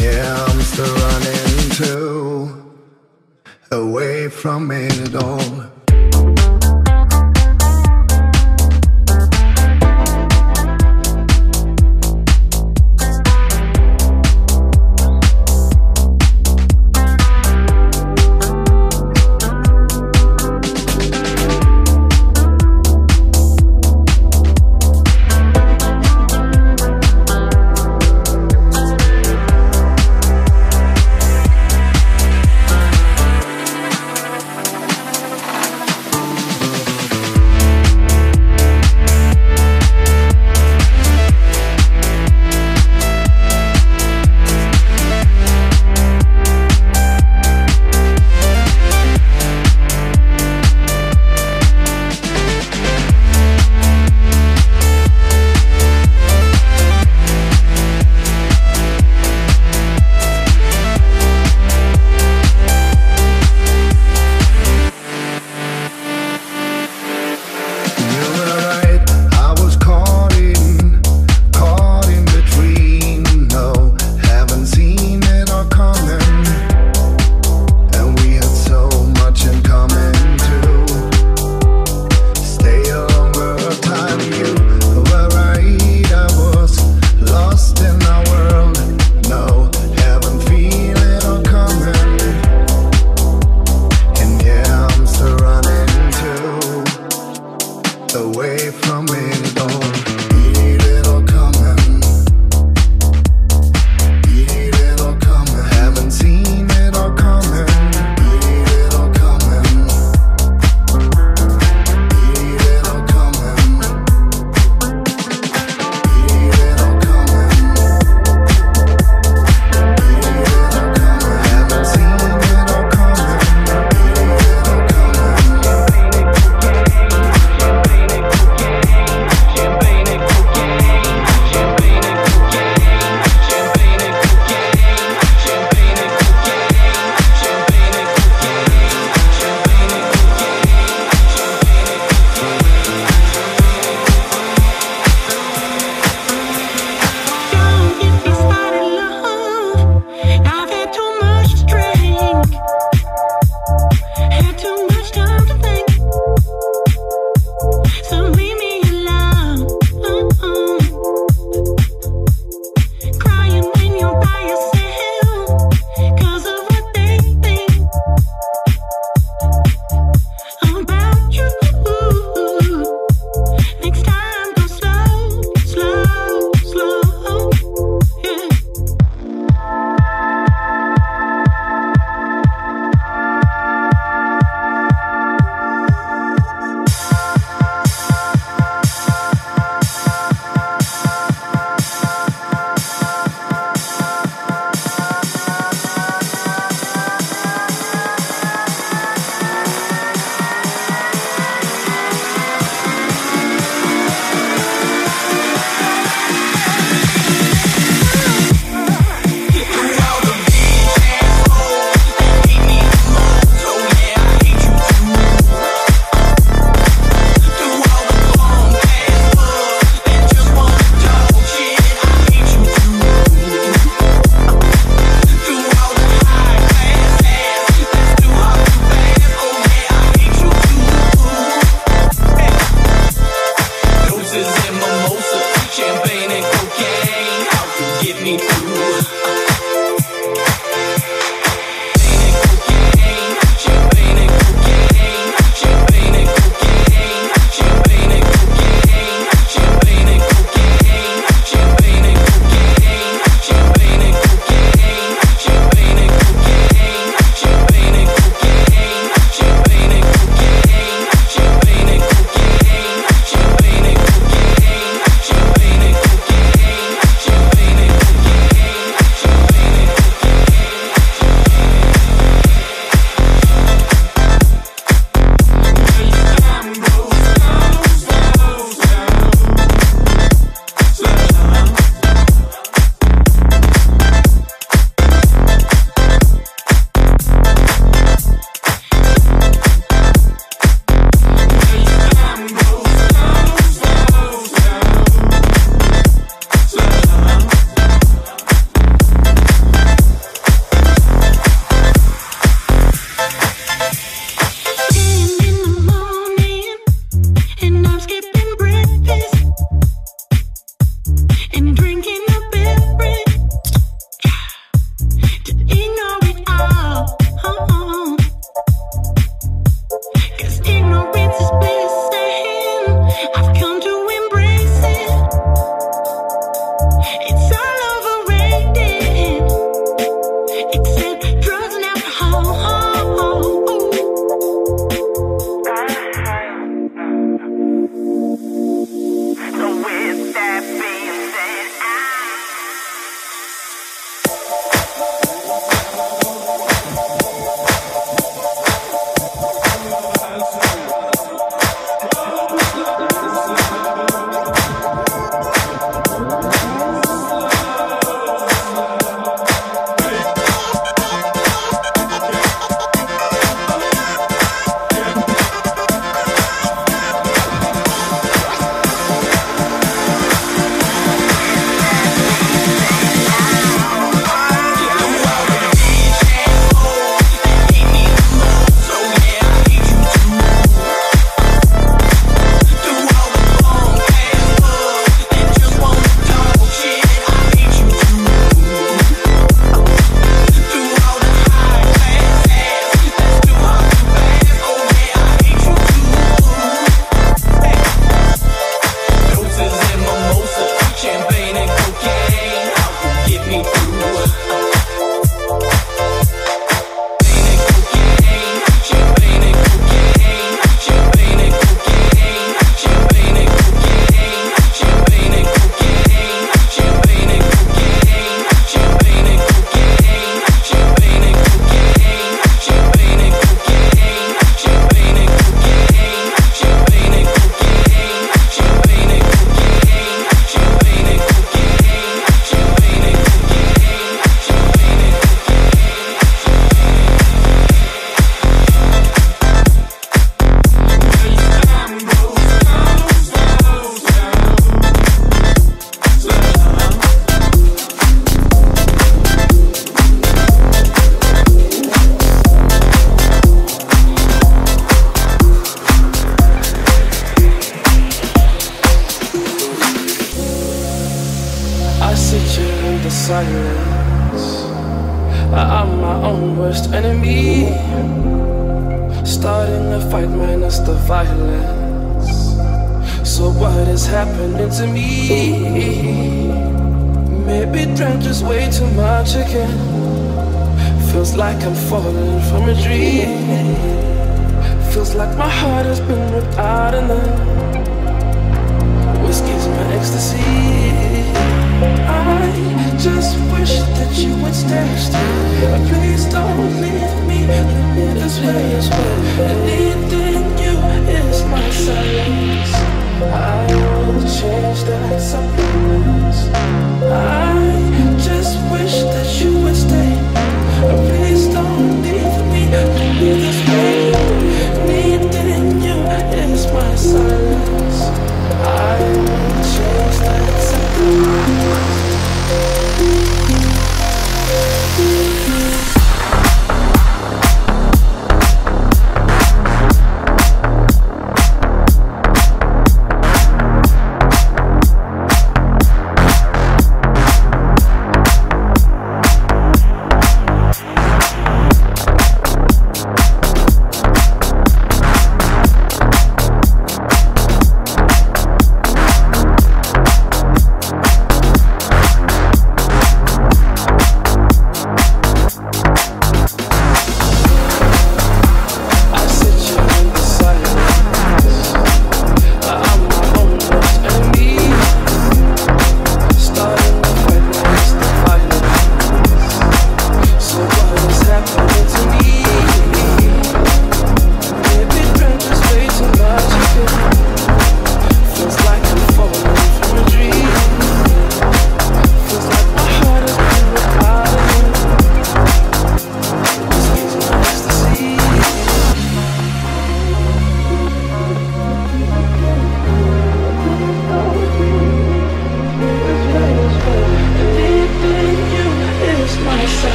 yeah, I'm still running too. Away from it all.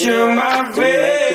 you my way.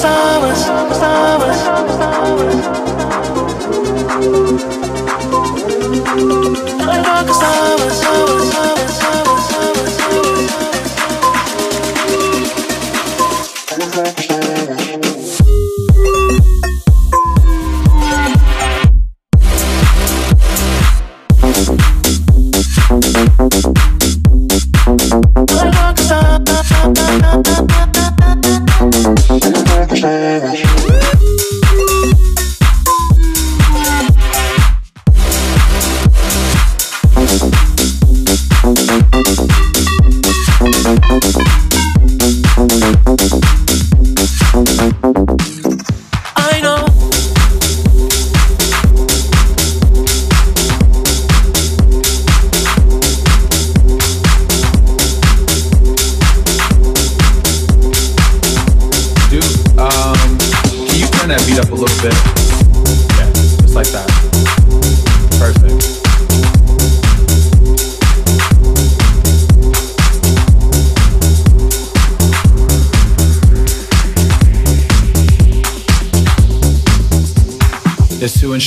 sabes, sabes, sabes.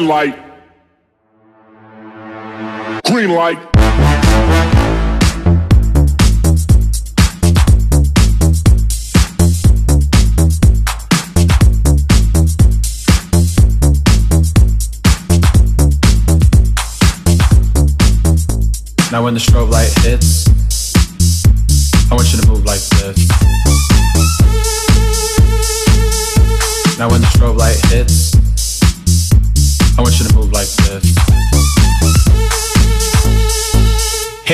red light, green light. Now when the strobe light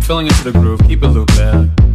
Filling into the groove. Keep it looping. Take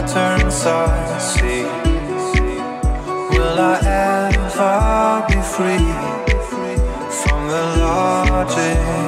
patterns I see. Will I ever be free from the logic?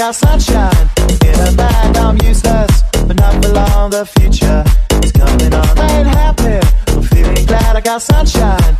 got sunshine in a bag. I'm useless, but not for long. The future is coming on. I ain't happy, but feeling glad I got sunshine.